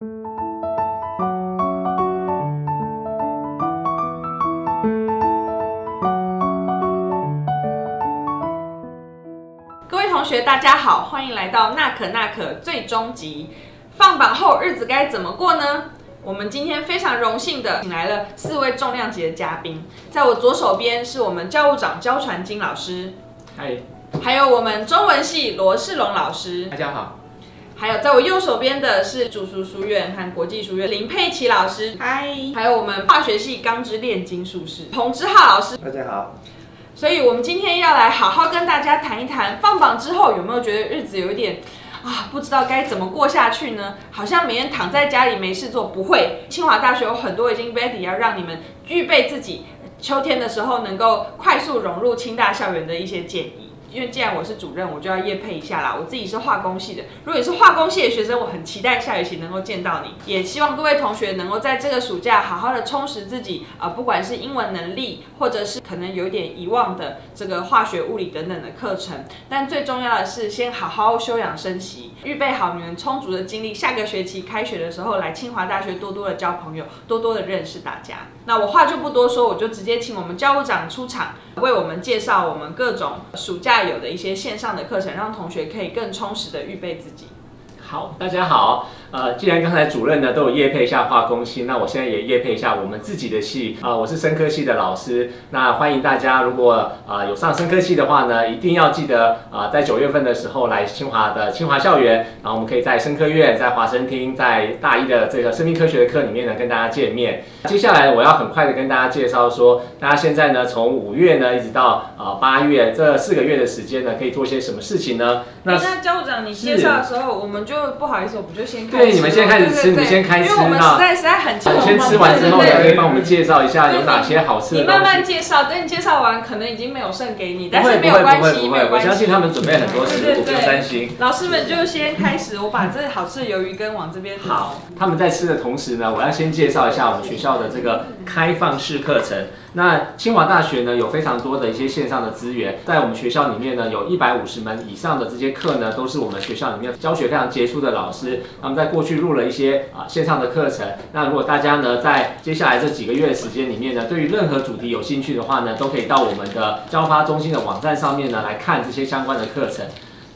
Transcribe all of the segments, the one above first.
各位同学，大家好，欢迎来到那可那可最终集。放榜后日子该怎么过呢？我们今天非常荣幸的请来了四位重量级的嘉宾，在我左手边是我们教务长焦传金老师，嗨，还有我们中文系罗世龙老师，大家好。还有在我右手边的是主书书院和国际书院林佩琪老师，嗨，还有我们化学系钢之炼金术士彭之浩老师。大家好，所以，我们今天要来好好跟大家谈一谈，放榜之后有没有觉得日子有一点啊，不知道该怎么过下去呢？好像每天躺在家里没事做，不会。清华大学有很多已经 ready 要让你们预备自己，秋天的时候能够快速融入清大校园的一些建议。因为既然我是主任，我就要验配一下啦。我自己是化工系的，如果你是化工系的学生，我很期待下学期能够见到你，也希望各位同学能够在这个暑假好好的充实自己啊、不管是英文能力，或者是可能有点遗忘的这个化学、物理等等的课程。但最重要的是，先好好休养生息，预备好你们充足的精力，下个学期开学的时候来清华大学多多的交朋友，多多的认识大家。那我话就不多说，我就直接请我们教务长出场，为我们介绍我们各种暑假有的一些线上的课程，让同学可以更充实的预备自己。好，大家好。呃，既然刚才主任呢都有业配一下化工系，那我现在也业配一下我们自己的系啊、我是生科系的老师，那欢迎大家，如果啊、有上生科系的话呢，一定要记得啊、在九月份的时候来清华的清华校园，然后我们可以在生科院、在华生厅、在大一的这个生命科学的课里面呢跟大家见面。接下来我要很快的跟大家介绍说，大家现在呢从五月呢一直到啊八、月这四个月的时间呢，可以做些什么事情呢？那那教务长你介绍的时候，我们就不好意思，我们就先看。对你们先开始吃你先开吃因为我们实在实在很你先吃完之后呢，可以帮我们介绍一下有哪些好吃的东你慢慢。介绍，等你介绍完，可能已经没有剩给你，但是没有关系，没有关系。我相信他们准备很多食物，不用担心。老师们就先开始，我把这好吃的鱿鱼羹往这边。好，他们在吃的同时呢，我要先介绍一下我们学校的这个开放式课程。那清华大学呢有非常多的一些线上的资源，在我们学校里面呢有一百五十门以上的这些课呢，都是我们学校里面教学非常杰出的老师，他们在过去录了一些啊线上的课程。那如果大家呢在接下来这几个月的时间里面呢，对于任何主题有兴趣的话呢，都可以到我们的交发中心的网站上面呢来看这些相关的课程。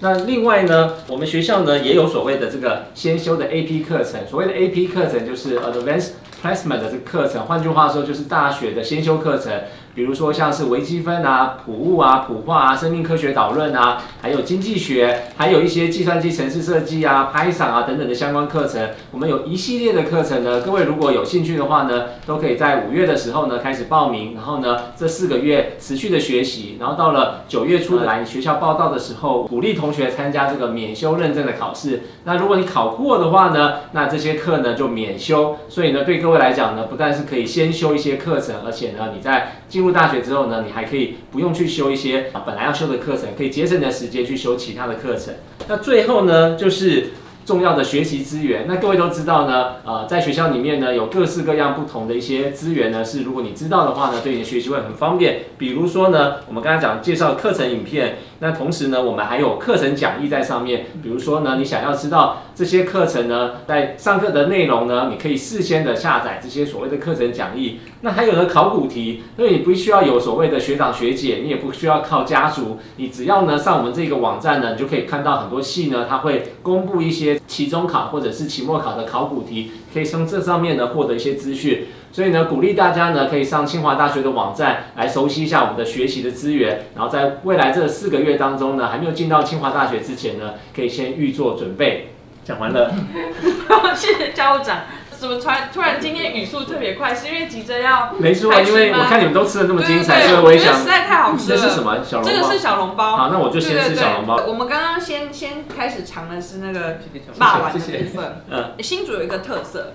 那另外呢，我们学校呢也有所谓的这个先修的 AP 课程，所谓的 AP 课程就是 Advanced Placement 的这个课程，换句话说就是大学的先修课程，比如说像是微积分啊、普物啊、普化啊、生命科学导论啊，还有经济学，还有一些计算机程式设计啊、Python 啊等等的相关课程。我们有一系列的课程呢，各位如果有兴趣的话呢，都可以在五月的时候呢开始报名，然后呢这四个月持续的学习，然后到了九月初来学校报到的时候，鼓励同学参加这个免修认证的考试。那如果你考过的话呢，那这些课呢就免修。所以呢，对各位来讲呢，不但是可以先修一些课程，而且呢，你在进入大学之后呢，你还可以不用去修一些啊本来要修的课程，可以节省你的时间去修其他的课程。那最后呢，就是。重要的学习资源，那各位都知道呢，呃，在学校里面呢，有各式各样不同的一些资源呢，是如果你知道的话呢，对你的学习会很方便。比如说呢，我们刚才讲介绍课程影片，那同时呢，我们还有课程讲义在上面。比如说呢，你想要知道这些课程呢，在上课的内容呢，你可以事先的下载这些所谓的课程讲义。那还有的，考古题，因为你不需要有所谓的学长学姐，你也不需要靠家族，你只要呢上我们这个网站呢，你就可以看到很多系呢，它会公布一些期中考或者是期末考的考古题，可以从这上面呢获得一些资讯。所以呢，鼓励大家呢可以上清华大学的网站来熟悉一下我们的学习的资源，然后在未来这四个月当中呢，还没有进到清华大学之前呢，可以先预做准备。讲完了，谢谢教务长。怎么突然突然今天语速特别快？是因为急着要没错，因为我看你们都吃的那么精彩，对对对所以我也想实，在太好吃了。这是什么小笼包？这个是小笼包。好，那我就先吃小笼包。我们刚刚先先开始尝的是那个霸王的部分。嗯，新竹有一个特色，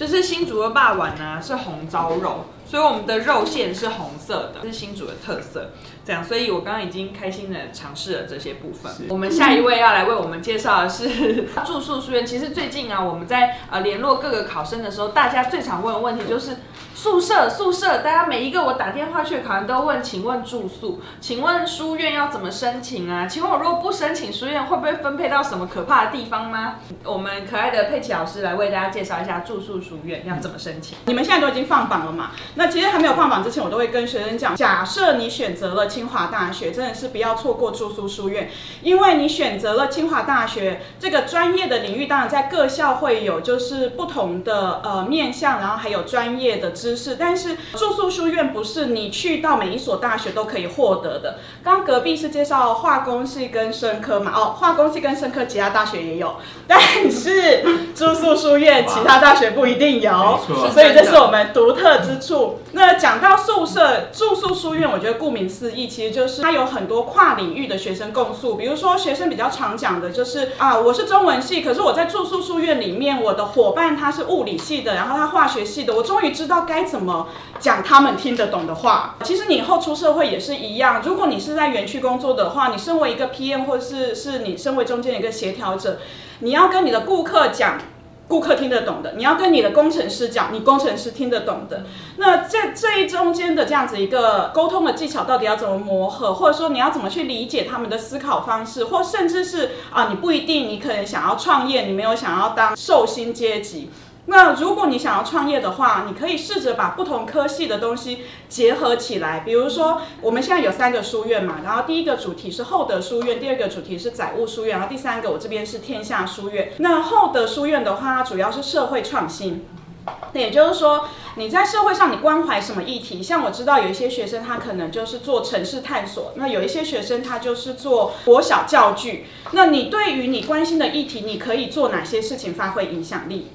就是新竹的霸碗呢是红糟肉，所以我们的肉馅是红色的，这是新竹的特色。这样，所以我刚刚已经开心的尝试了这些部分。我们下一位要来为我们介绍的是 住宿书院。其实最近啊，我们在呃联络各个考生的时候，大家最常问的问题就是宿舍，宿舍。大家每一个我打电话去考生都问，请问住宿，请问书院要怎么申请啊？请问我如果不申请书院，会不会分配到什么可怕的地方吗？我们可爱的佩奇老师来为大家介绍一下住宿书院要怎么申请。你们现在都已经放榜了嘛？那其实还没有放榜之前，我都会跟学生讲，假设你选择了。清华大学真的是不要错过住宿书院，因为你选择了清华大学这个专业的领域，当然在各校会有就是不同的呃面向，然后还有专业的知识，但是住宿书院不是你去到每一所大学都可以获得的。刚隔壁是介绍化工系跟生科嘛，哦，化工系跟生科其他大学也有，但是住宿书院其他大学不一定有，所以这是我们独特之处。那讲到宿舍住宿书院，我觉得顾名思义。其实就是它有很多跨领域的学生共宿，比如说学生比较常讲的就是啊，我是中文系，可是我在住宿书院里面，我的伙伴他是物理系的，然后他化学系的，我终于知道该怎么讲他们听得懂的话。其实你以后出社会也是一样，如果你是在园区工作的话，你身为一个 PM 或是是你身为中间的一个协调者，你要跟你的顾客讲。顾客听得懂的，你要跟你的工程师讲，你工程师听得懂的。那在这一中间的这样子一个沟通的技巧，到底要怎么磨合，或者说你要怎么去理解他们的思考方式，或甚至是啊，你不一定，你可能想要创业，你没有想要当寿星阶级。那如果你想要创业的话，你可以试着把不同科系的东西结合起来。比如说，我们现在有三个书院嘛，然后第一个主题是厚德书院，第二个主题是载物书院，然后第三个我这边是天下书院。那厚德书院的话，它主要是社会创新。那也就是说，你在社会上你关怀什么议题？像我知道有一些学生他可能就是做城市探索，那有一些学生他就是做国小教具。那你对于你关心的议题，你可以做哪些事情发挥影响力？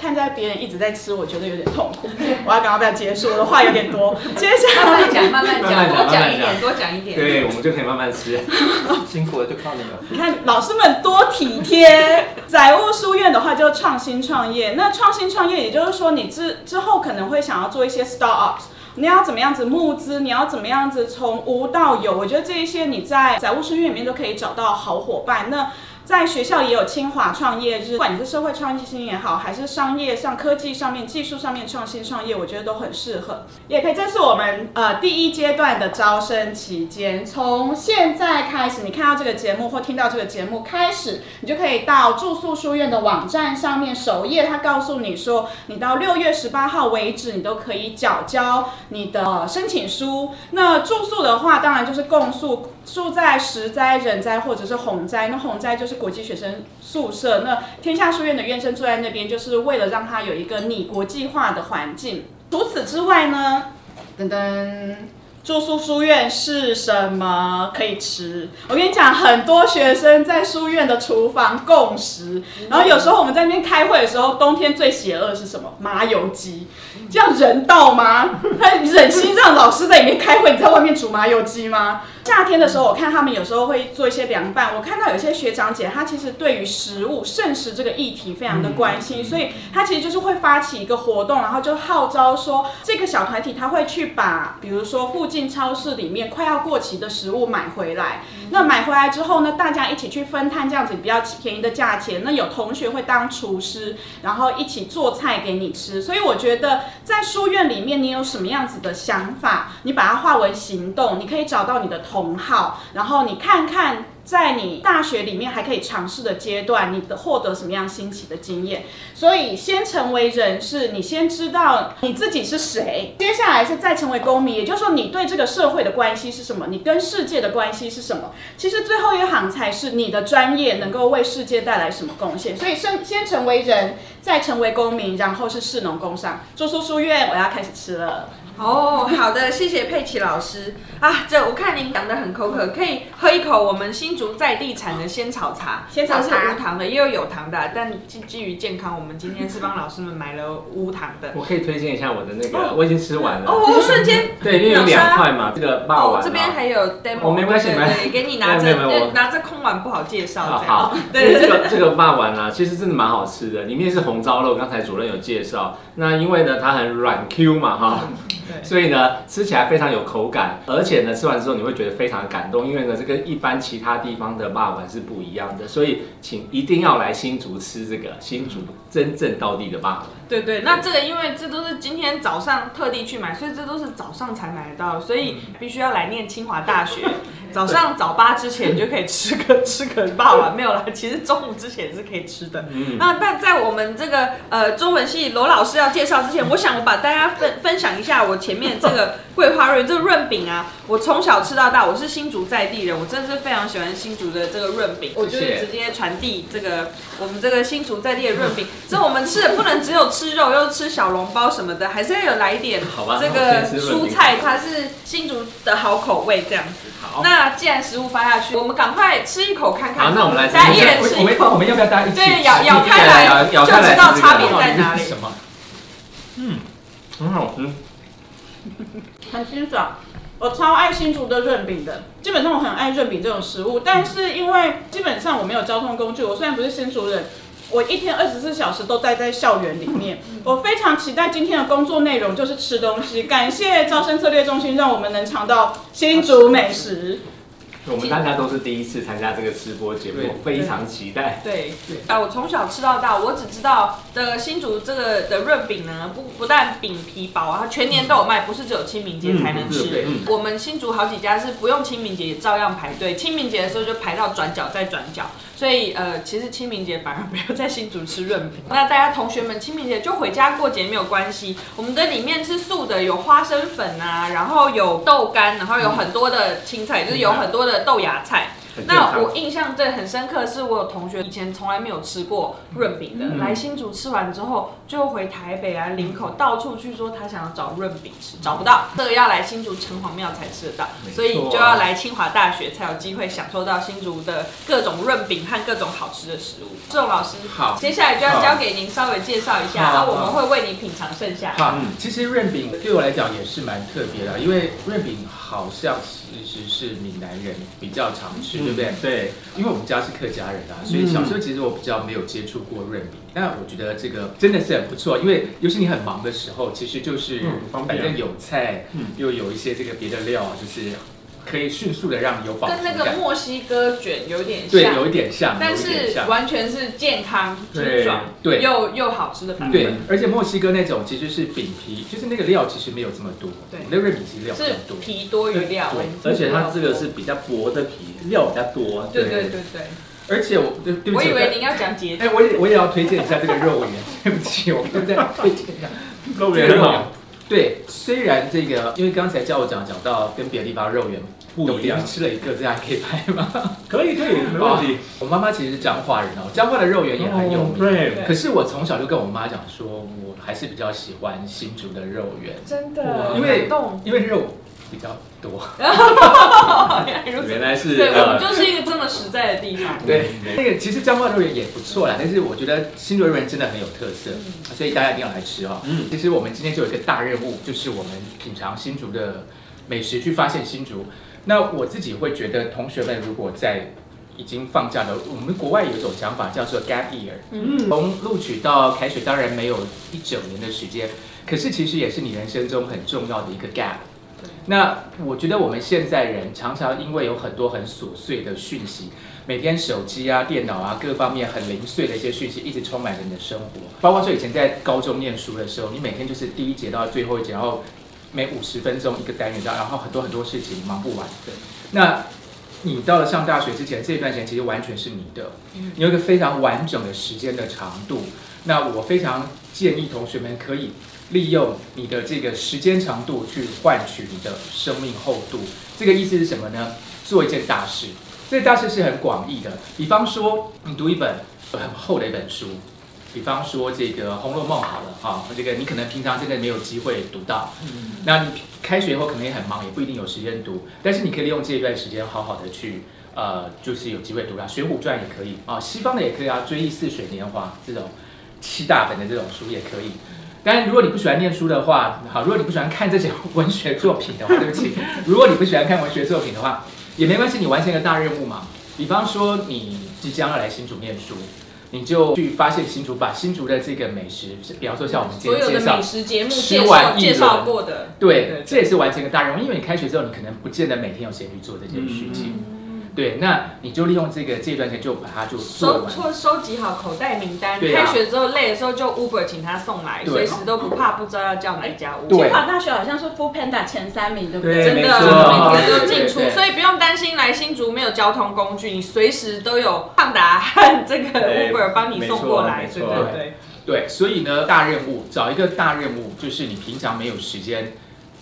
看在别人一直在吃，我觉得有点痛苦。我要赶快不要结束，我的话有点多。接下来慢慢讲，慢慢讲，多讲一点，多讲一点。对，我们就可以慢慢吃。辛苦了，就靠你了。你看老师们多体贴。载物书院的话，就创新创业。那创新创业，也就是说，你之之后可能会想要做一些 startups。你要怎么样子募资？你要怎么样子从无到有？我觉得这一些你在载物书院里面都可以找到好伙伴。那在学校也有清华创业日，不管你是社会创新也好，还是商业上、科技上面、技术上面创新创业，我觉得都很适合。也可以，这是我们呃第一阶段的招生期间，从现在开始，你看到这个节目或听到这个节目开始，你就可以到住宿书院的网站上面首页，它告诉你说，你到六月十八号为止，你都可以缴交你的申请书。那住宿的话，当然就是共宿。住在实灾、人灾或者是洪灾，那洪灾就是国际学生宿舍。那天下书院的院生住在那边，就是为了让他有一个拟国际化的环境。除此之外呢，噔噔。住宿书院是什么可以吃？我跟你讲，很多学生在书院的厨房共食，然后有时候我们在那边开会的时候，冬天最邪恶是什么？麻油鸡，这样人道吗？他忍心让老师在里面开会，你在外面煮麻油鸡吗？夏天的时候，我看他们有时候会做一些凉拌。我看到有些学长姐，他其实对于食物剩食这个议题非常的关心，所以他其实就是会发起一个活动，然后就号召说，这个小团体他会去把，比如说附近超市里面快要过期的食物买回来。那买回来之后呢，大家一起去分摊这样子比较便宜的价钱。那有同学会当厨师，然后一起做菜给你吃。所以我觉得在书院里面，你有什么样子的想法，你把它化为行动，你可以找到你的同。好，然后你看看，在你大学里面还可以尝试的阶段，你的获得什么样新奇的经验？所以先成为人是，你先知道你自己是谁，接下来是再成为公民，也就是说你对这个社会的关系是什么，你跟世界的关系是什么？其实最后一行才是你的专业能够为世界带来什么贡献。所以先先成为人，再成为公民，然后是士农工商。住宿书院，我要开始吃了。哦，好的，谢谢佩奇老师啊。这我看您讲的很口渴，可以喝一口我们新竹在地产的仙草茶。仙草茶是无糖的，也有有糖的，但基基于健康，我们今天是帮老师们买了无糖的。我可以推荐一下我的那个，我已经吃完了。哦，瞬间对，因为有两块嘛，这个霸王。这边还有 demo，我没关系，对，给你拿着，拿着空碗不好介绍。好，对，这个这个霸王啊，其实真的蛮好吃的，里面是红烧肉，刚才主任有介绍。那因为呢，它很软 Q 嘛，哈。对所以呢，吃起来非常有口感，而且呢，吃完之后你会觉得非常的感动，因为呢，这跟一般其他地方的霸丸是不一样的，所以请一定要来新竹吃这个新竹真正道地的霸丸。对对，那这个因为这都是今天早上特地去买，所以这都是早上才买得到，所以必须要来念清华大学。早上早八之前就可以吃个 吃个霸王，没有啦，其实中午之前是可以吃的。嗯，那但在我们这个呃中文系罗老师要介绍之前，我想我把大家分分享一下我前面这个桂花润这个润饼啊，我从小吃到大，我是新竹在地人，我真的是非常喜欢新竹的这个润饼，我就是直接传递这个我们这个新竹在地的润饼。这我们吃的不能只有吃肉，又吃小笼包什么的，还是要有来一点这个蔬菜，它是新竹的好口味这样子。好，那既然食物发下去，我们赶快吃一口看看。好那我们来吃大家一人吃我们要不要大家一起吃？对，咬咬开来咬开来就知道差别在哪里。什么？嗯很好吃。很清爽。我超爱新竹的润饼的，基本上我很爱润饼这种食物，但是因为基本上我没有交通工具，我虽然不是新竹人，我一天二十四小时都待在校园里面。我非常期待今天的工作内容就是吃东西，感谢招生策略中心让我们能尝到新竹美食。我们大家都是第一次参加这个吃播节目，非常期待。对对，啊，我从小吃到大，我只知道的新竹这个的润饼呢，不不但饼皮薄，它全年都有卖，不是只有清明节才能吃。我们新竹好几家是不用清明节也照样排队，清明节的时候就排到转角再转角。所以呃，其实清明节反而没有在新竹吃润饼。那大家同学们清明节就回家过节没有关系。我们的里面是素的，有花生粉啊，然后有豆干，然后有很多的青菜，就是有很多的豆芽菜。那我印象对很深刻，是我有同学以前从来没有吃过润饼的，嗯来新竹吃完之后，就回台北啊、林口到处去说他想要找润饼吃，找不到，这个要来新竹城隍庙才吃得到，所以就要来清华大学才有机会享受到新竹的各种润饼和各种好吃的食物。郑老师，好接下来就要交给您稍微介绍一下，好然后我们会为你品尝剩下。好嗯，其实润饼对我来讲也是蛮特别的，因为润饼好像其实是闽南人比较常吃，对不对？对，因为我们家是客家人啊，所以小时候其实我比较没有接触过润饼，但我觉得这个真的是很不错，因为尤其你很忙的时候，其实就是反正有菜嗯，又有一些这个别的料，就是可以迅速的让你有饱足跟那个。墨西哥卷有点像对，像，有一点像，但是。完全是健康、清爽，对又又好吃的版本。对，而且墨西哥那种其实是饼皮，就是那个料其实没有这么多，对那润饼其实料比是较多。皮多于料，对而且它这个是比较薄的皮，料比较多。对对对对。而且我对对不起，我以为您要讲节哎，我也我也要推荐一下这个肉圆，对不起，我对不对？推荐一下肉圆很好。。对，虽然这个，因为刚才叫我讲讲到跟别的地方肉圆不一样吃了一个，这样可以拍吗？可以可以，没问题。我妈妈其实是彰化人哦，彰化的肉圆也很有名。对，可是我从小就跟我妈讲说，我还是比较喜欢新竹的肉圆，真的，因为。因为肉比较多。原来是对，我们呃，就是一个这么实在的地方。对，那个其实彰化肉圆也不错啦，但是我觉得新竹肉圆真的很有特色，所以大家一定要来吃哦。嗯，其实我们今天就有一个大任务，就是我们品尝新竹的美食，去发现新竹。那我自己会觉得，同学们如果在已经放假了，我们国外有一种讲法叫做 gap year，嗯，从录取到开学，当然没有一整年的时间，可是其实也是你人生中很重要的一个 gap。那我觉得我们现在人常常因为有很多很琐碎的讯息，每天手机啊、电脑啊各方面很零碎的一些讯息，一直充满着你的生活。包括说以前在高中念书的时候，你每天就是第一节到最后一节，然后每五十分钟一个单元，然后很多很多事情忙不完。对，那你到了上大学之前这一段时间，其实完全是你的，你有一个非常完整的时间的长度。那我非常建议同学们可以利用你的这个时间长度去换取你的生命厚度。这个意思是什么呢？做一件大事，这大事是很广义的。比方说，你读一本很厚的一本书，比方说这个《红楼梦》好了哈，这个你可能平常真的没有机会读到，那你开学以后可能也很忙，也不一定有时间读，但是你可以利用这一段时间好好的去。呃，就是有机会读到《水浒传》也可以啊，西方的也可以啊，《追忆似水年华》这种七大本的这种书也可以。当然，如果你不喜欢念书的话，好，如果你不喜欢看这些文学作品的话，对不起，如果你不喜欢看文学作品的话，也没关系，你完成一个大任务嘛。比方说，你即将要来新竹念书，你就去发现新竹，把新竹的这个美食，比方说像我们今天介绍美食节目吃完介绍过的，对，这也是完成一个大任务，因为你开学之后，你可能不见得每天有时间去做这件事情。对，那你就利用这个这段时间就把它就。收收收集好口袋名单，对啊开学之后累的时候就 Uber 请他送来，对随时都不怕不知道要叫哪一家 Uber。清华大学好像是 Food Panda 前三名，对不对对？真的每天都进出，所以不用担心来新竹没有交通工具，你随时都有胖达和这个 Uber 帮你送过来，对对对。对，所以呢，大任务找一个大任务，就是你平常没有时间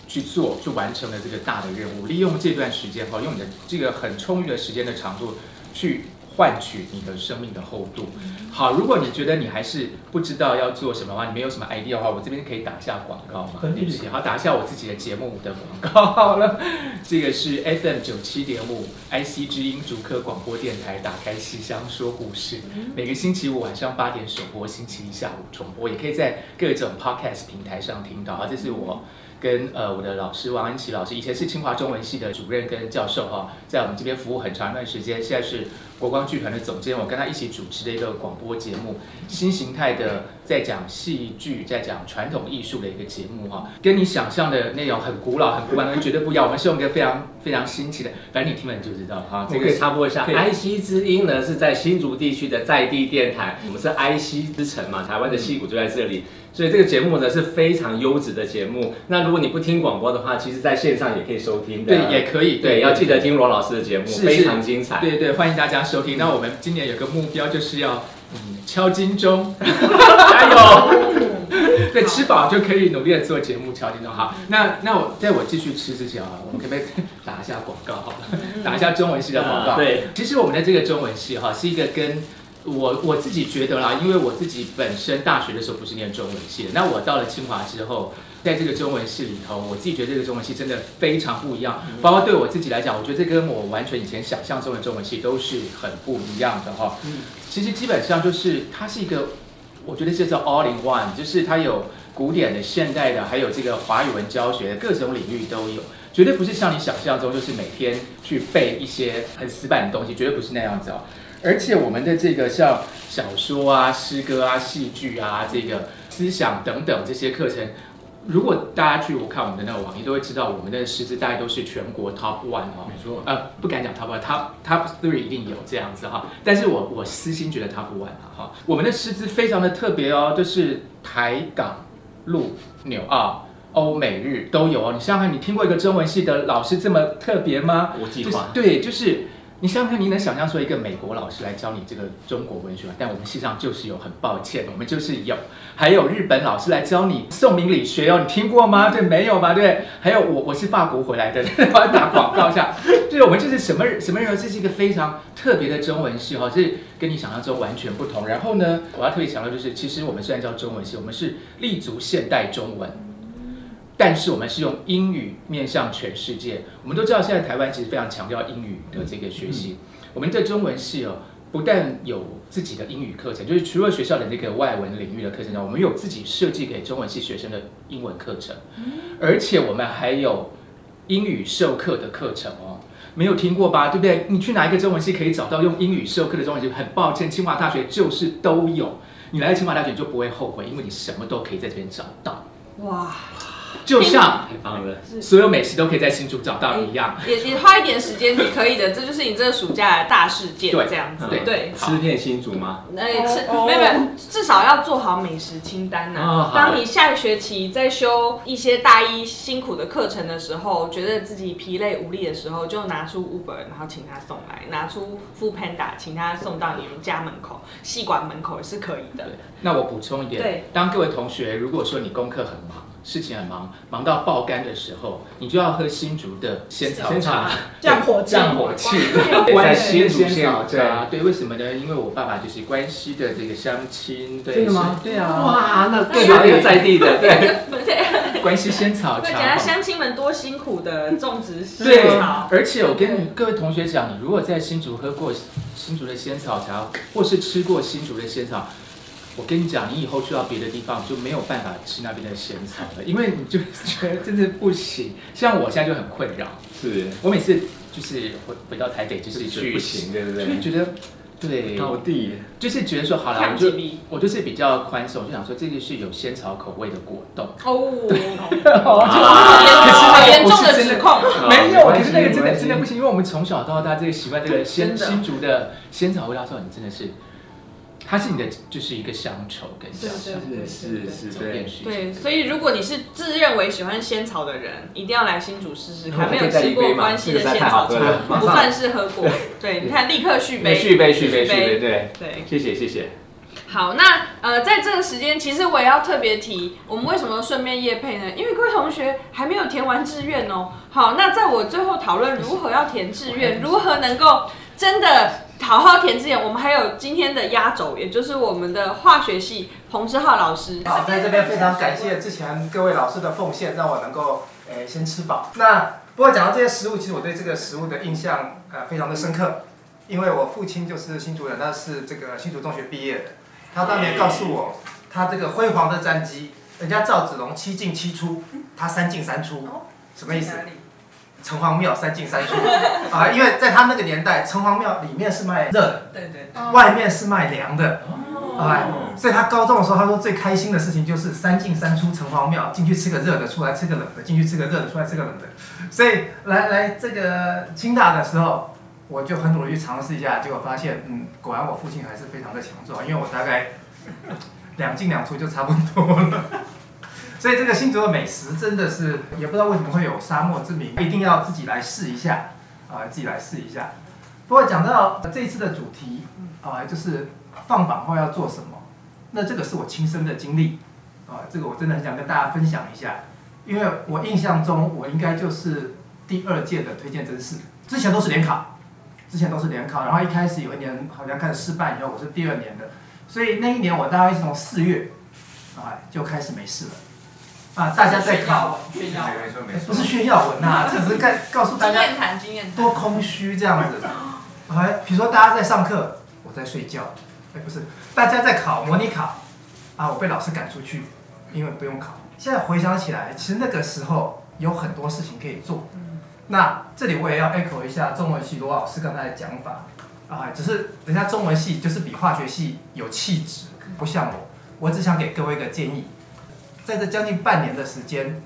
去做，就完成了这个大的任务。利用这段时间哈，用你的这个很充裕的时间的长度去换取你的生命的厚度。好，如果你觉得你还是不知道要做什么的话，你没有什么 idea 的话，我这边可以打一下广告嘛？对不起，好，打一下我自己的节目的广告好了。这个是 FM 九七点五 IC 之音竹科广播电台，打开戏箱说故事。每个星期五晚上八点首播，星期一下午重播，也可以在各种 podcast 平台上听到啊。这是我跟呃我的老师王安琪老师，以前是清华中文系的主任跟教授哈、在我们这边服务很长一段时间，现在是国光剧团的总监，我跟他一起主持的一个广播节目，新形态的在讲戏剧，在讲传统艺术的一个节目哈、跟你想象的内容很古老、很古板的绝对不一样。我们是用一个非常非常新奇的，反正你听了你就知道哈、这个这个插播一下可以，IC 之音呢是在新竹地区的在地电台，我们是 IC 之城嘛，台湾的戏骨就在这里，所以这个节目呢是非常优质的节目。那如果你不听广播的话，其实在线上也可以收听的。对也可以，对，要记得听罗老师的节目，是非常精彩。对对，欢迎大家收听。那我们今年有个目标，就是要嗯敲金钟，加油！对，吃饱就可以努力的做节目，敲金钟。好，那那我在我继续吃之前啊，我们可不可以打一下广告？好了，打一下中文系的广告。啊对，其实我们的这个中文系哈，是一个跟我我自己觉得啦，因为我自己本身大学的时候不是念中文系的，那我到了清华之后，在这个中文系里头，我自己觉得这个中文系真的非常不一样，包括对我自己来讲，我觉得这跟我完全以前想象中的中文系都是很不一样的哈。嗯其实基本上就是它是一个，我觉得这叫 all in one，就是它有古典的、现代的，还有这个华语文教学，各种领域都有。绝对不是像你想象中，就是每天去背一些很死板的东西，绝对不是那样子哦。而且我们的这个像小说啊、诗歌啊、戏剧啊、这个思想等等这些课程，如果大家去我看我们的那个网页，都会知道我们的师资大概都是全国 top one 哦。没错。呃，不敢讲 top one，top top three 一定有这样子哈。但是我我私心觉得 top one 啊哈，我们的师资非常的特别哦，就是台港陆纽澳。欧美日都有哦，你想想看，你听过一个中文系的老师这么特别吗？国际化。对，就是你想想看，你能想象出一个美国老师来教你这个中国文学吗？但我们系上就是有，很抱歉，我们就是有。还有日本老师来教你宋明理学哦，你听过吗？对，没有吧？对。还有我我是法国回来的，我 要打广告一下。对，我们就是什么什么人？这是一个非常特别的中文系哈，是跟你想象中完全不同。然后呢，我要特别强调就是，其实我们虽然叫中文系，我们是立足现代中文。但是我们是用英语面向全世界。我们都知道，现在台湾其实非常强调英语的这个学习。我们的中文系哦，不但有自己的英语课程，就是除了学校的那个外文领域的课程外，我们有自己设计给中文系学生的英文课程，而且我们还有英语授课的课程哦。没有听过吧？对不对？你去哪一个中文系可以找到用英语授课的中文系？很抱歉，清华大学就是都有。你来清华大学你就不会后悔，因为你什么都可以在这边找到。哇，就像。所有美食都可以在新竹找到一样。也也花一点时间，你可以的，这就是你这个暑假的大事件，对这样子，对对。吃遍新竹吗？哎，吃哦没有没有，至少要做好美食清单呐、当你下个学期在修一些大一辛苦的课程的时候，觉得自己疲累无力的时候，就拿出 Uber，然后请他送来；拿出 Food Panda，请他送到你们家门口、系馆门口也是可以的。那我补充一点对，当各位同学如果说你功课很忙，事情很忙，忙到爆肝的时候，你就要喝新竹的仙草茶，降火气。降火气。对在关西的新竹仙草县茶，对，为什么呢？因为我爸爸就是关西的这个乡亲，对，吗？对啊，哇，那更有点在地的，对。关西仙草茶。哈。讲下乡亲们多辛苦的种植对仙草，，而且我跟各位同学讲，你如果在新竹喝过新竹的仙草茶，或是吃过新竹的仙草，我跟你讲，你以后去到别的地方就没有办法吃那边的仙草了，因为你就觉得真的不行。像我现在就很困扰，是，我每次就是回回到台北，就是就是去不行，对不对？就会觉得对，到地。就是觉得说好了，我就我就是比较宽松，就想说这个是有仙草口味的果冻。哦，好 严重的的指控。啊没有，可是那个真的真的不行，因为我们从小到大这个习惯，这个仙新竹的仙草味道之后，你真的是，它是你的就是一个乡愁跟乡对愁对是是对对，所以如果你是自认为喜欢仙草的人，一定要来新竹试试看。我没有吃过关系的仙草茶 不算是喝过。对，你看，立刻续杯，续杯续杯续杯，对，对。谢谢谢谢。好，那呃，在这个时间，其实我也要特别提，我们为什么顺便夜配呢？因为各位同学还没有填完志愿哦。好，那在我最后讨论如何要填志愿，如何能够真的好好填志愿，我们还有今天的压轴，也就是我们的化学系彭志浩老师。好，在这边非常感谢之前各位老师的奉献，让我能够诶、先吃饱。那不过讲到这些食物，其实我对这个食物的印象呃非常的深刻，因为我父亲就是新竹人，他是这个新竹中学毕业的，他当年告诉我，他这个辉煌的战绩，人家赵子龙七进七出，他三进三出，什么意思？城隍庙三进三出啊，因为在他那个年代，城隍庙里面是卖热的，对对，外面是卖凉的。哦哎，所以他高中的时候，他说最开心的事情就是三进三出城隍庙，进去吃个热的，出来吃个冷的，进去吃个热的，出来吃个冷的。所以来来这个清大的时候，我就很努力去尝试一下，结果发现，嗯，果然我父亲还是非常的强壮，因为我大概两进两出就差不多了。所以这个新竹的美食真的是，也不知道为什么会有沙漠之名，一定要自己来试一下，啊，自己来试一下。不过讲到这一次的主题，啊，就是放榜后要做什么，那这个是我亲身的经历，啊，这个我真的很想跟大家分享一下，因为我印象中我应该就是第二届的推荐真试，之前都是联考，之前都是联考，然后一开始有一年好像开始失败以后，我是第二年的，所以那一年我大概是从四月，啊，就开始没事了，啊，大家在考，炫耀没错没不是炫耀文呐、这只是告告诉大家经验谈，经验。多空虚这样子。还比如说大家在上课，我在睡觉，哎不是，大家在考模拟考，啊我被老师赶出去，因为不用考。现在回想起来，其实那个时候有很多事情可以做。那这里我也要 echo 一下中文系罗老师刚才的讲法，啊，只是人家中文系就是比化学系有气质，不像我。我只想给各位一个建议，在这将近半年的时间，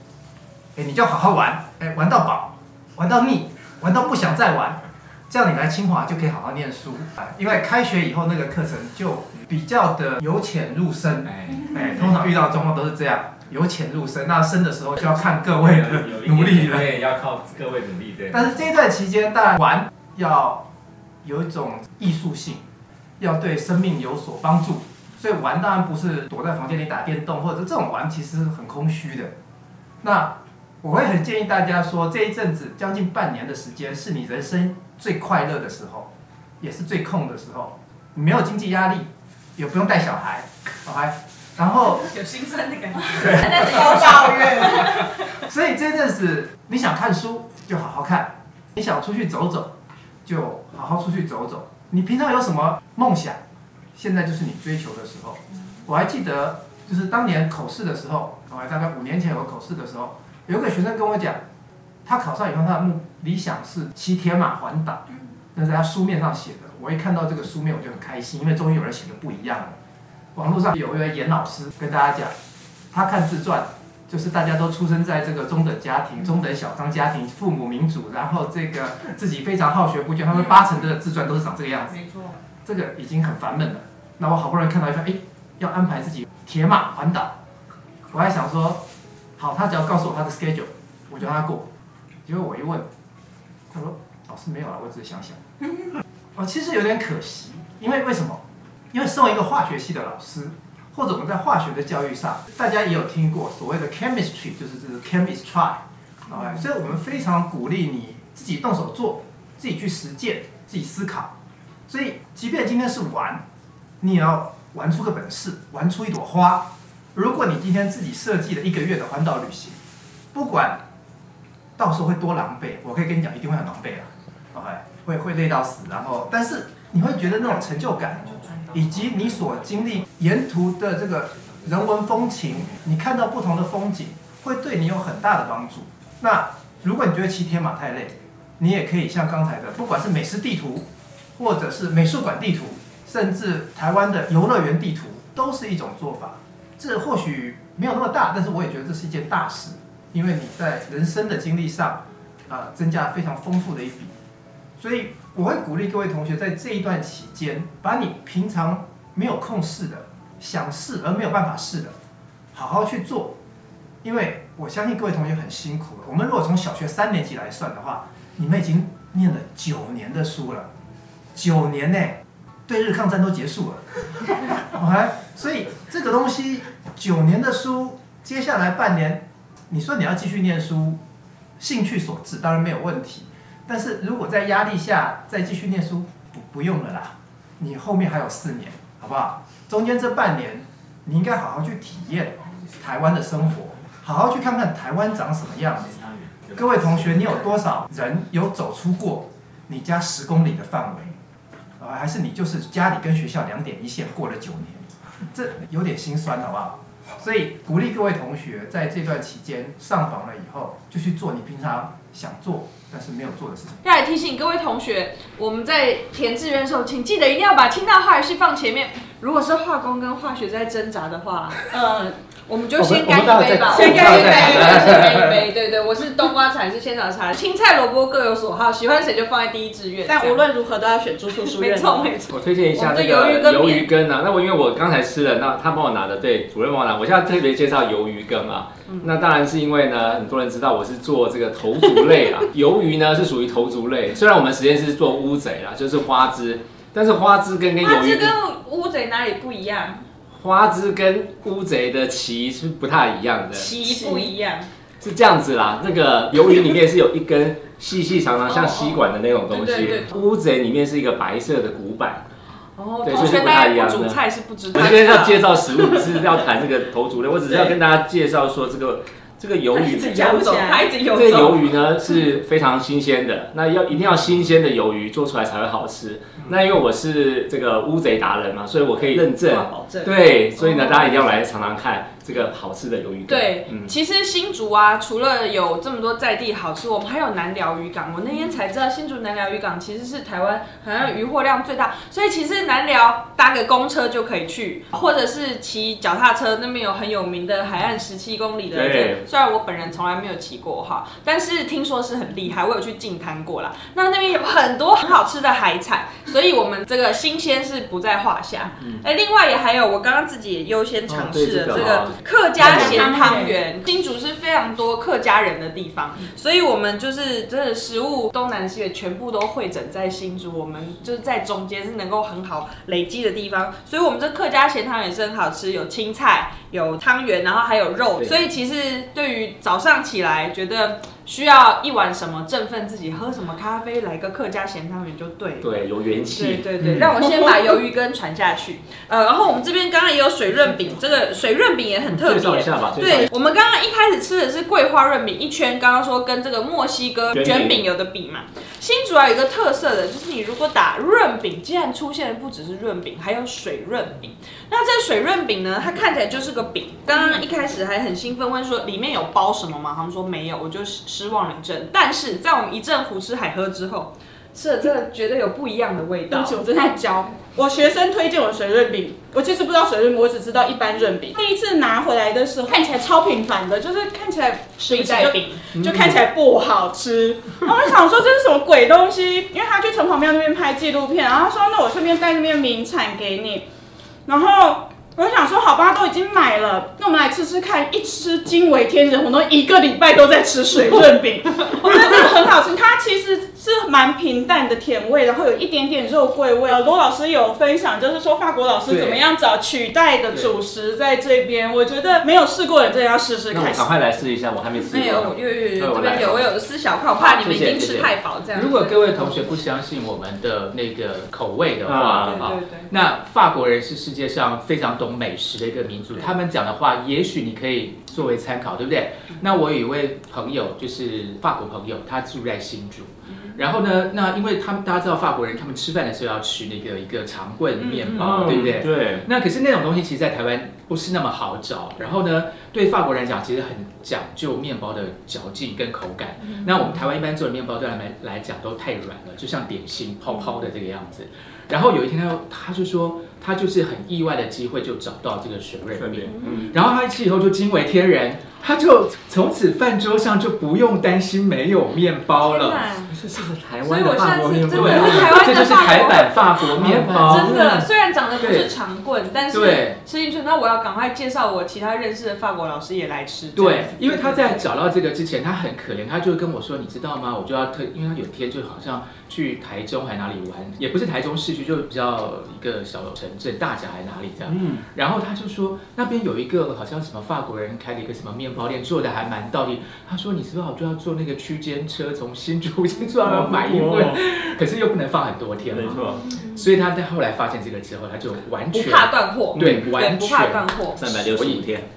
哎，你就好好玩，哎，玩到饱，玩到腻，玩到不想再玩，这样你来清华就可以好好念书啊。因为开学以后那个课程就比较的由浅入深，哎，哎，通常遇到的状况都是这样，由浅入深。那深的时候就要看各位的努力了。对，要靠各位努力，对。但是这一段期间，当然玩要有一种艺术性，要对生命有所帮助。所以玩当然不是躲在房间里打电动，或者这种玩其实很空虚的。那我会很建议大家说，这一阵子将近半年的时间，是你人生最快乐的时候，也是最空的时候。你没有经济压力，也不用带小孩，OK。然后 有心酸的感觉，在高抱怨。所以这阵子你想看书就好好看，你想出去走走就好好出去走走。你平常有什么梦想？现在就是你追求的时候。我还记得，就是当年口试的时候，我还大概五年前有个口试的时候，有个学生跟我讲，他考上以后，他的目理想是骑铁马环岛，那是他书面上写的。我一看到这个书面，我就很开心，因为终于有人写的不一样了。网络上有一位严老师跟大家讲，他看自传，就是大家都出生在这个中等家庭、中等小康家庭，父母民主，然后这个自己非常好学不倦，他们八成的自传都是长这个样子。没错，这个已经很烦闷了。那我好不容易看到一份，哎，要安排自己铁马环岛，我还想说，好，他只要告诉我他的 schedule，我就让他过。结果我一问，他说老师没有了，我只是想想。哦，其实有点可惜，因为为什么？因为身为一个化学系的老师，或者我们在化学的教育上，大家也有听过所谓的 chemistry，就是这个 chemist try，啊，所以我们非常鼓励你自己动手做，自己去实践，自己思考。所以，即便今天是玩，你也要玩出个本事，玩出一朵花。如果你今天自己设计了一个月的环岛旅行，不管到时候会多狼狈，我可以跟你讲，一定会很狼狈啊，OK，会会累到死。然后，但是你会觉得那种成就感，以及你所经历沿途的这个人文风情，你看到不同的风景，会对你有很大的帮助。那如果你觉得骑铁马太累，你也可以像刚才的，不管是美食地图，或者是美术馆地图，甚至台湾的游乐园地图都是一种做法。这或许没有那么大，但是我也觉得这是一件大事，因为你在人生的经历上，啊、增加非常丰富的一笔。所以我会鼓励各位同学在这一段期间，把你平常没有空试的、想试而没有办法试的，好好去做。因为我相信各位同学很辛苦了。我们如果从小学三年级来算的话，你们已经念了九年的书了，九年呢，对日抗战都结束了。OK，所以这个东西九年的书，接下来半年，你说你要继续念书，兴趣所致当然没有问题。但是如果在压力下再继续念书，不不用了啦，你后面还有四年，好不好？中间这半年，你应该好好去体验台湾的生活，好好去看看台湾长什么样子。各位同学，你有多少人有走出过你家十公里的范围？啊，还是你就是家里跟学校两点一线过了九年，这有点心酸，好不好？所以鼓励各位同学在这段期间上访了以后，就去做你平常想做但是没有做的事情。要来提醒各位同学，我们在填志愿的时候，请记得一定要把清大化学系放前面。如果是化工跟化学在挣扎的话，嗯，我们就先干一杯吧，先干一杯，先干一杯。对对，我是冬瓜茶，是仙草茶，青菜萝卜各有所好，喜欢谁就放在第一志愿。但无论如何都要选住宿书没院没。错没错，我推荐一下这我的鱿鱼个鱿羹面鱼羹啊，那我因为我刚才吃了，那他帮我拿的，对，主任帮我拿，我现在特别介绍鱿鱼羹啊。嗯那当然是因为呢，很多人知道我是做这个头足类啊，鱿鱼呢是属于头足类，虽然我们实验室是做乌贼啦，就是花枝，但是花枝跟跟鱿鱼花枝跟乌贼哪里不一样？花枝跟乌贼的鳍是不太一样的，鳍不一样。是这样子啦。那个鱿鱼里面是有一根细细长长像吸管的那种东西，乌贼里面是一个白色的骨板。哦，对同学所以是不太一样的煮菜是不知道我。今天要介绍食物，不是要谈这个头足类，我只是要跟大家介绍说这个这个鱿鱼。游走，他一直游这个。鱿鱼呢是非常新鲜的，那要一定要新鲜的鱿鱼做出来才会好吃。那因为我是这个乌贼达人嘛，所以我可以认证。对，所以呢，大家一定要来尝尝看这个好吃的鱿鱼羹。对，嗯，其实新竹啊，除了有这么多在地好吃，我们还有南寮渔港。我那天才知道，新竹南寮渔港其实是台湾好像渔获量最大，所以其实南寮搭个公车就可以去，或者是骑脚踏车，那边有很有名的海岸十七公里的。虽然我本人从来没有骑过哈，但是听说是很厉害，我有去近滩过啦。那那边有很多很好吃的海产，所以我们这个新鲜是不在话下。哎、另外也还有我刚刚自己也优先尝试了这个客家咸汤圆。新竹是非常多客家人的地方，所以我们就是真的食物东南西北全部都汇整在新竹，我们就是在中间是能够很好累积的地方，所以我们这客家咸汤圆是很好吃，有青菜，有汤圆，然后还有肉，所以其实对于早上起来觉得需要一碗什么振奋自己，喝什么咖啡，来个客家咸汤圆就对了。对，有元对气。对对，让我先把鱿鱼羹传下去。呃，然后我们这边刚刚也有水润饼，这个水润饼也很特别。介绍一下吧。对，我们刚刚一开始吃的是桂花润饼，一圈刚刚说跟这个墨西哥卷饼有的比嘛。新竹啊有一个特色的，就是你如果打润饼，竟然出现的不只是润饼，还有水润饼。那这水润饼呢，它看起来就是个饼。刚刚一开始还很兴奋问说里面有包什么吗？他们说没有，我就失望了一阵。但是在我们一阵胡吃海喝之后，吃了真的觉得有不一样的味道对不。起，我正在教我学生推荐我水润饼，我其实不知道水润饼，我只知道一般润饼。第一次拿回来的时候，看起来超平凡的，就是看起来是一袋饼，就看起来不好吃。然后我就想说这是什么鬼东西？因为他去城隍庙那边拍纪录片，然后他说那我顺便带那边名产给你。然后我想说好吧，都已经买了，那我们来吃吃看。一吃惊为天人，我都一个礼拜都在吃水润饼，我觉得真的很好吃。它其实是蛮平淡的甜味，然后有一点点肉桂味。罗老师有分享，就是说法国老师怎么样找取代的主食在这边，我觉得没有试过的人真的要试试看。赶快来试一下，我还没试没有，过。有有有，这边有，我有撕小块，我怕你们已经吃太饱这样。如果各位同学不相信我们的那个口味的话，啊对啊对对，那法国人是世界上非常懂美食的一个民族，他们讲的话，也许你可以作为参考，对不对？那我有一位朋友，就是法国朋友，他住在新竹。然后呢，那因为他们大家知道法国人，他们吃饭的时候要吃那个一个长棍面包，对不对？对。那可是那种东西，其实，在台湾不是那么好找。然后呢，对法国人讲，其实很讲究面包的嚼劲跟口感。那我们台湾一般做的面包，对他们来讲都太软了，就像点心泡泡的这个样子。然后有一天，他他就说，他就是很意外的机会，就找到这个水润面。嗯。然后他一吃以后就惊为天人。他就从此饭桌上就不用担心没有面包了。这是台湾的法国面包，这就是台版法国面包。真的，虽然长得不是长棍，但是吃进去，那我要赶快介绍我其他认识的法国老师也来吃。对，因为他在找到这个之前，他很可怜，他就跟我说：“你知道吗？我就要特，因为他有天就好像去台中还哪里玩，也不是台中市区，就比较一个小城镇，大甲还哪里这样。嗯，然后他就说那边有一个好像什么法国人开了一个什么面。包店做的还蛮到底。他说：“你是不是好就要坐那个区间车从新竹新竹那买一份，可是又不能放很多天嘛。”没错。所以他在后来发现这个之后，他就完全不怕断货。对，完全不怕断货。三百六十五天。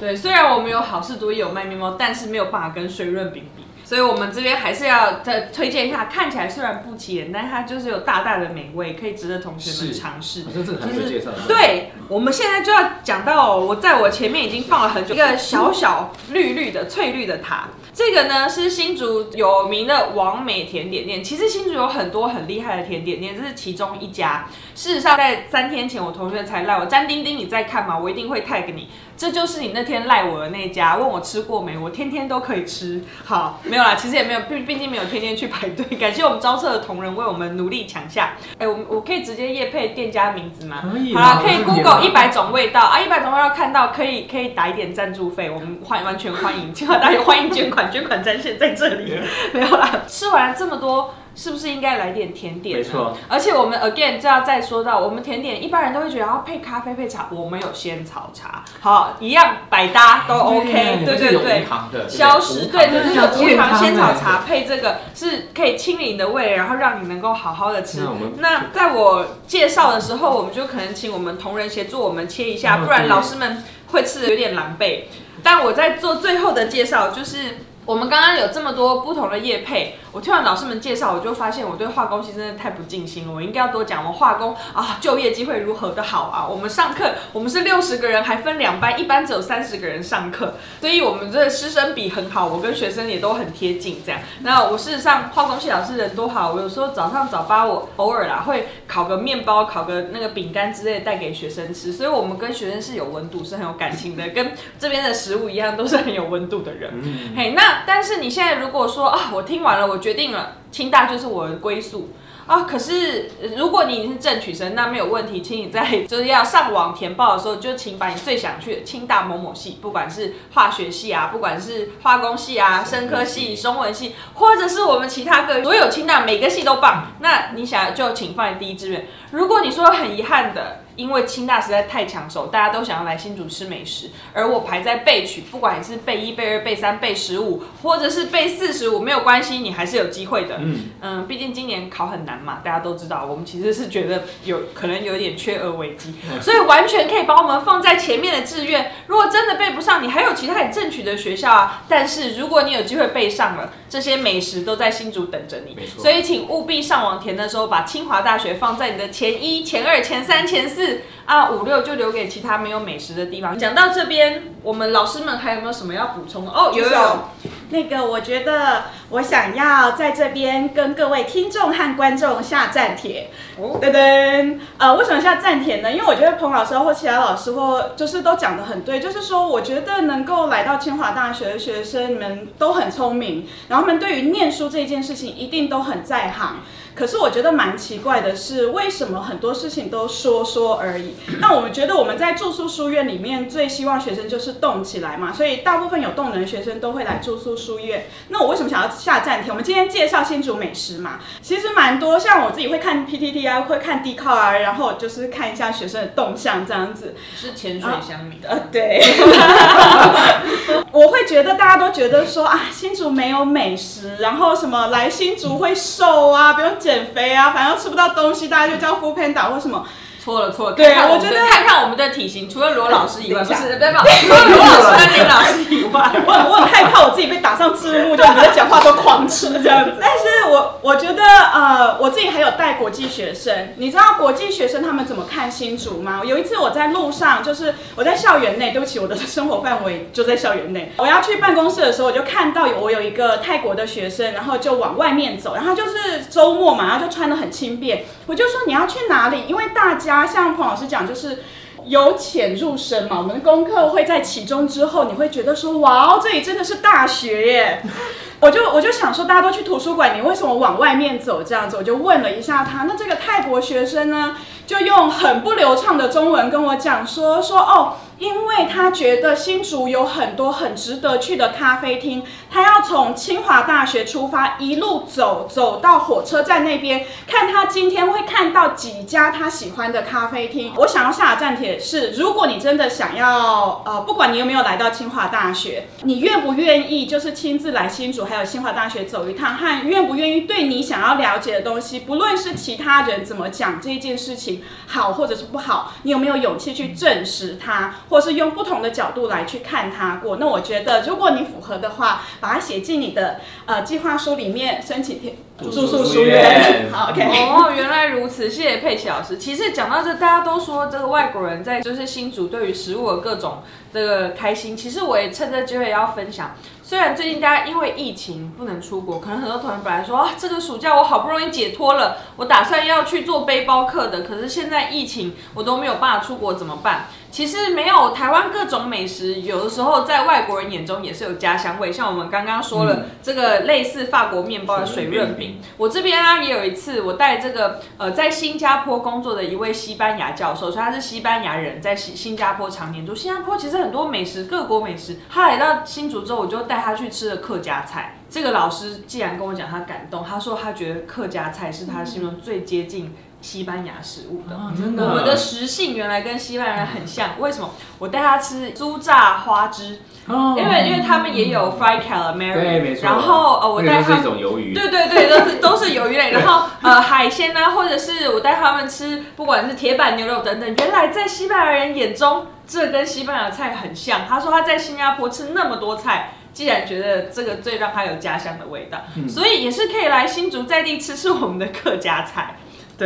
对，虽然我们有好事多也有卖面包，但是没有办法跟水润饼比。所以，我们这边还是要再推荐一下，看起来虽然不起眼，但它就是有大大的美味，可以值得同学们尝试。好像这个还没有介绍。对，我们现在就要讲到，我在我前面已经放了很久，一个小小绿绿的翠绿的塔。这个呢是新竹有名的王美甜点店。其实新竹有很多很厉害的甜点店，这是其中一家。事实上，在三天前，我同学才赖我，詹丁丁，你在看吗？我一定会 tag 你。这就是你那天赖我的那家，问我吃过没？我天天都可以吃。好，没有啦，其实也没有，毕毕竟没有天天去排队。感谢我们招测的同仁为我们努力抢下。哎，我我可以直接夜配店家名字吗？可以。好啦，可以 Google 一百种味道啊，一百种味道看到可以可以打一点赞助费，我们欢完全欢迎，请大家欢迎捐款，捐款专线在这里。没有啦，吃完了这么多。是不是应该来点甜点？没错，而且我们 again 就要再说到，我们甜点一般人都会觉得要配咖啡配茶，我们有仙草茶，好一样百搭都 OK，对对对，消食，对对对，有无糖仙草茶配这个是可以清理你的胃，然后让你能够好好的吃。那在我介绍的时候，我们就可能请我们同仁协助我们切一下，不然老师们会吃的有点狼狈。但我在做最后的介绍，就是我们刚刚有这么多不同的业配。我听完老师们介绍，我就发现我对化工系真的太不尽心了。我应该要多讲，我们化工啊，就业机会如何的好啊！我们上课，我们是六十个人，还分两班，一班只有三十个人上课，所以我们这师生比很好，我跟学生也都很贴近。这样，那我事实上化工系老师人多好，我有时候早上早八，我偶尔啦会烤个面包，烤个那个饼干之类带给学生吃，所以我们跟学生是有温度，是很有感情的，跟这边的食物一样，都是很有温度的人。嘿，那但是你现在如果说啊，我听完了，我。决定了，清大就是我的归宿啊！可是如果你是正取生，那没有问题，请你在就是要上网填报的时候，就请把你最想去的清大某某系，不管是化学系啊，不管是化工系啊，生科系、中文系，或者是我们其他各所有清大每个系都棒。那你想就请放在第一志愿。如果你说很遗憾的。因为清大实在太抢手，大家都想要来新竹吃美食，而我排在备取，不管你是备一、备二、备三、备十五，或者是备四十五，没有关系，你还是有机会的。嗯嗯，毕竟今年考很难嘛，大家都知道，我们其实是觉得有可能有点缺额危机，所以完全可以把我们放在前面的志愿。如果真的备不上，你还有其他很正取的学校啊。但是如果你有机会备上了，这些美食都在新竹等着你。所以请务必上网填的时候，把清华大学放在你的前一、前二、前三、前四。啊，五六就留给其他没有美食的地方。讲到这边，我们老师们还有没有什么要补充的？哦，有有，那个我觉得我想要在这边跟各位听众和观众下站帖。噔噔，呃，为什么下站帖呢？因为我觉得彭老师或其他老师或就是都讲的很对，就是说我觉得能够来到清华大学的学生，你们都很聪明，然后他们对于念书这件事情一定都很在行。可是我觉得蛮奇怪的是，为什么很多事情都说说而已？那我们觉得我们在住宿书院里面最希望学生就是动起来嘛，所以大部分有动能的学生都会来住宿书院。那我为什么想要下暂停？我们今天介绍新竹美食嘛，其实蛮多，像我自己会看 PTT 啊，会看 d c a r 啊，然后就是看一下学生的动向这样子。是潜水乡民呃，对。我会觉得大家都觉得说啊，新竹没有美食，然后什么来新竹会瘦啊，不用。减肥啊，反正吃不到东西，大家就叫 Food Panda 或什么。错了错了，对看看们我觉得的看看我们的体型，除了罗老师以外，不是，除了罗老师跟林老师以外，我很我很害怕我自己被打上字幕，就你们在讲话都狂吃这样子。但是我我觉得呃，我自己还有带国际学生，你知道国际学生他们怎么看新竹吗？有一次我在路上，就是我在校园内，对不起，我的生活范围就在校园内。我要去办公室的时候，我就看到有我有一个泰国的学生，然后就往外面走，然后就是周末嘛，然后就穿的很轻便，我就说你要去哪里？因为大家像彭老师讲，就是。由浅入深嘛，我们的功课会在其中之后，你会觉得说，哇哦，这里真的是大学耶！我就我就想说，大家都去图书馆，你为什么往外面走这样子？我就问了一下他，那这个泰国学生呢，就用很不流畅的中文跟我讲说说哦，因为他觉得新竹有很多很值得去的咖啡厅，他要从清华大学出发，一路走走到火车站那边，看他今天会看到几家他喜欢的咖啡厅。我想要下的站帖是，如果你真的想要，呃，不管你有没有来到清华大学，你愿不愿意就是亲自来新竹还有清华大学走一趟，和愿不愿意对你想要了解的东西，不论是其他人怎么讲这件事情好或者是不好，你有没有勇气去证实它，或是用不同的角度来去看它过？那我觉得，如果你符合的话，把它写进你的呃计划书里面，申请住住宿宿书院。好，OK。哦，原来如此，谢谢佩奇老师。其实讲到这，大家都说这个外国人在就是新竹对于食物的各种这个开心，其实我也趁这机会要分享。虽然最近大家因为疫情不能出国，可能很多同学本来说啊，这个暑假我好不容易解脱了，我打算要去做背包客的，可是现在疫情我都没有办法出国，怎么办？其实没有台湾各种美食，有的时候在外国人眼中也是有家乡味。像我们刚刚说了，这个类似法国面包的水润饼，我这边啊也有一次，我带这个呃在新加坡工作的一位西班牙教授，所以他是西班牙人，在新新加坡常年住。新加坡其实很多美食，各国美食。他来到新竹之后，我就带他去吃了客家菜。这个老师既然跟我讲他感动，他说他觉得客家菜是他心中最接近西班牙食物的。啊真我们的食性原来跟西班牙人很像，为什么？我带他吃猪炸花枝，哦因为因为他们也有 fried calamari，对，没错。然后呃，我带他那个是一种鱿鱼，对对对，都是都是鱿鱼类，然后呃海鲜啊，或者是我带他们吃，不管是铁板牛肉等等，原来在西班牙人眼中，这跟西班牙菜很像。他说他在新加坡吃那么多菜。既然觉得这个最让他有家乡的味道，嗯所以也是可以来新竹在地吃，吃我们的客家菜。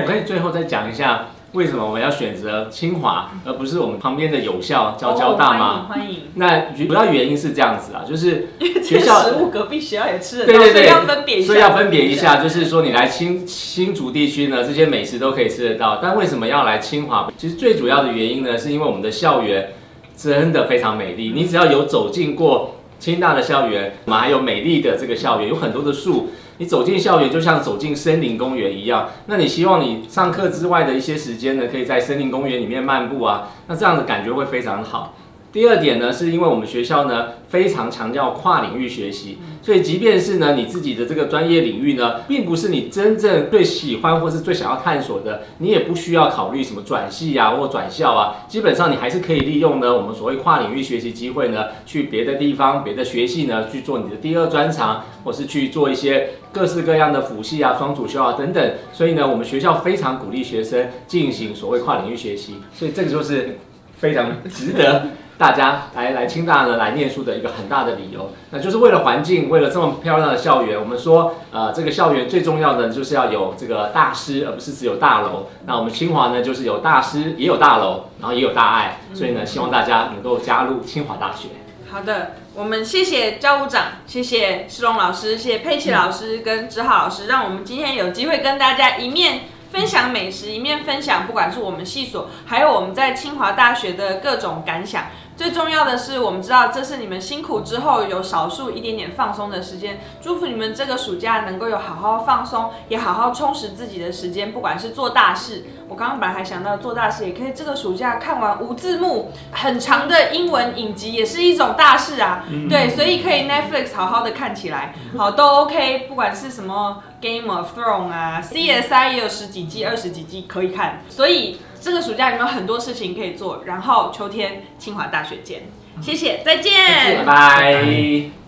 我可以最后再讲一下，为什么我们要选择清华，而不是我们旁边的有校交交大吗？哦欢迎欢迎，那主要原因是这样子啊，就是因校这个食物隔壁学校也吃得到，对对对所以要分别一下。所以要分别一下，就是说你来新新竹地区呢，这些美食都可以吃得到，但为什么要来清华？其实最主要的原因呢，是因为我们的校园真的非常美丽，你只要有走进过清大的校园，我们还有美丽的这个校园，有很多的树。你走进校园就像走进森林公园一样，那你希望你上课之外的一些时间呢，可以在森林公园里面漫步啊，那这样的感觉会非常好。第二点呢，是因为我们学校呢非常强调跨领域学习，所以即便是呢你自己的这个专业领域呢，并不是你真正最喜欢或是最想要探索的，你也不需要考虑什么转系啊或转校啊，基本上你还是可以利用呢我们所谓跨领域学习机会呢，去别的地方、别的学系呢去做你的第二专长，或是去做一些各式各样的辅系啊、双主修啊等等。所以呢，我们学校非常鼓励学生进行所谓跨领域学习，所以这个就是非常值得。大家来来清大呢来念书的一个很大的理由，那就是为了环境，为了这么漂亮的校园。我们说，呃，这个校园最重要的就是要有这个大师，而不是只有大楼。那我们清华呢，就是有大师，也有大楼，然后也有大爱。所以呢，希望大家能够加入清华大学。好的，我们谢谢教务长，谢谢施龙老师，谢谢佩奇老师跟志浩老师，让我们今天有机会跟大家一面分享美食，一面分享不管是我们系所，还有我们在清华大学的各种感想。最重要的是，我们知道这是你们辛苦之后有少数一点点放松的时间。祝福你们这个暑假能够有好好放松，也好好充实自己的时间。不管是做大事，我刚刚本来还想到做大事也可以，这个暑假看完无字幕很长的英文影集也是一种大事啊。对，所以可以 Netflix 好好的看起来，好都 OK。不管是什么 Game of Thrones 啊，CSI 也有十几季、二十几季可以看，所以。这个暑假你们有很多事情可以做，然后秋天清华大学见，谢谢，再见，拜拜。